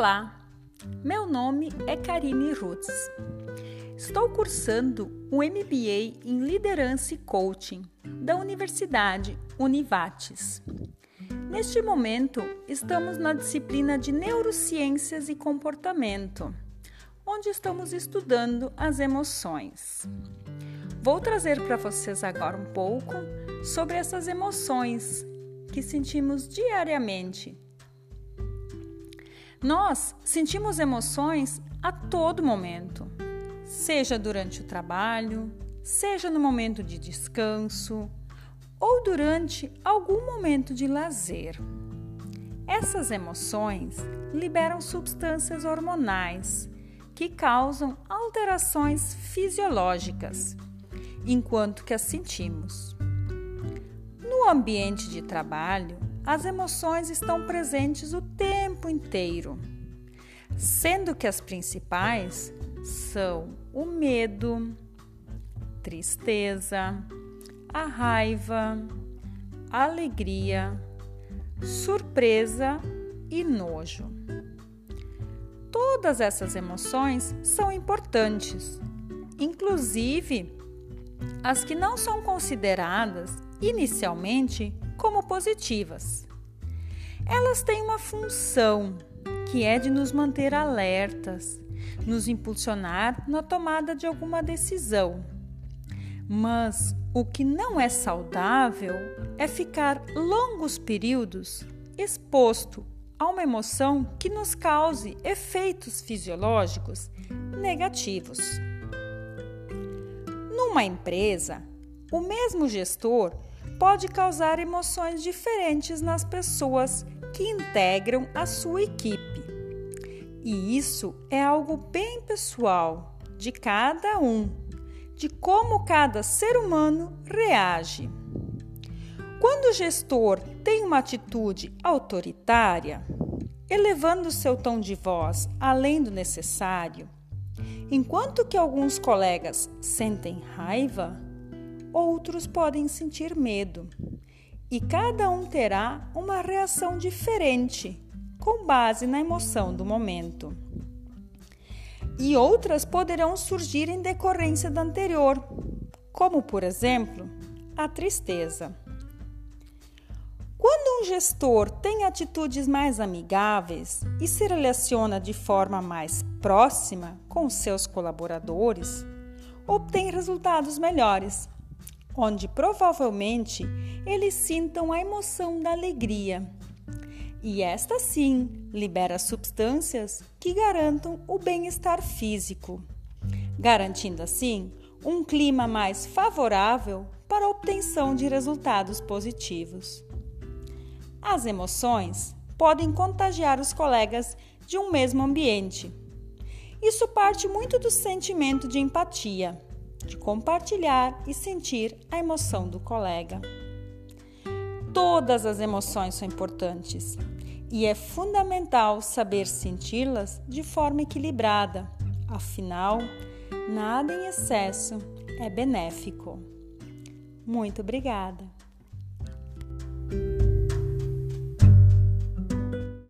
Olá, meu nome é Karine Rutz. Estou cursando o MBA em Liderança e Coaching da Universidade Univates. Neste momento, estamos na disciplina de Neurociências e Comportamento, onde estamos estudando as emoções. Vou trazer para vocês agora um pouco sobre essas emoções que sentimos diariamente nós sentimos emoções a todo momento, seja durante o trabalho, seja no momento de descanso ou durante algum momento de lazer. Essas emoções liberam substâncias hormonais que causam alterações fisiológicas enquanto que as sentimos. No ambiente de trabalho, as emoções estão presentes o tempo inteiro, sendo que as principais são o medo, tristeza, a raiva, alegria, surpresa e nojo. Todas essas emoções são importantes, inclusive as que não são consideradas inicialmente como positivas. Elas têm uma função que é de nos manter alertas, nos impulsionar na tomada de alguma decisão. Mas o que não é saudável é ficar longos períodos exposto a uma emoção que nos cause efeitos fisiológicos negativos. Numa empresa, o mesmo gestor pode causar emoções diferentes nas pessoas que integram a sua equipe. E isso é algo bem pessoal de cada um, de como cada ser humano reage. Quando o gestor tem uma atitude autoritária, elevando seu tom de voz além do necessário, enquanto que alguns colegas sentem raiva, outros podem sentir medo, e cada um terá uma reação diferente com base na emoção do momento. E outras poderão surgir em decorrência da anterior, como, por exemplo, a tristeza. Quando um gestor tem atitudes mais amigáveis e se relaciona de forma mais próxima com seus colaboradores, obtém resultados melhores onde provavelmente eles sintam a emoção da alegria. E esta sim libera substâncias que garantam o bem-estar físico, garantindo assim um clima mais favorável para a obtenção de resultados positivos. As emoções podem contagiar os colegas de um mesmo ambiente. Isso parte muito do sentimento de empatia de compartilhar e sentir a emoção do colega. Todas as emoções são importantes e é fundamental saber senti-las de forma equilibrada, afinal, nada em excesso é benéfico. Muito obrigada!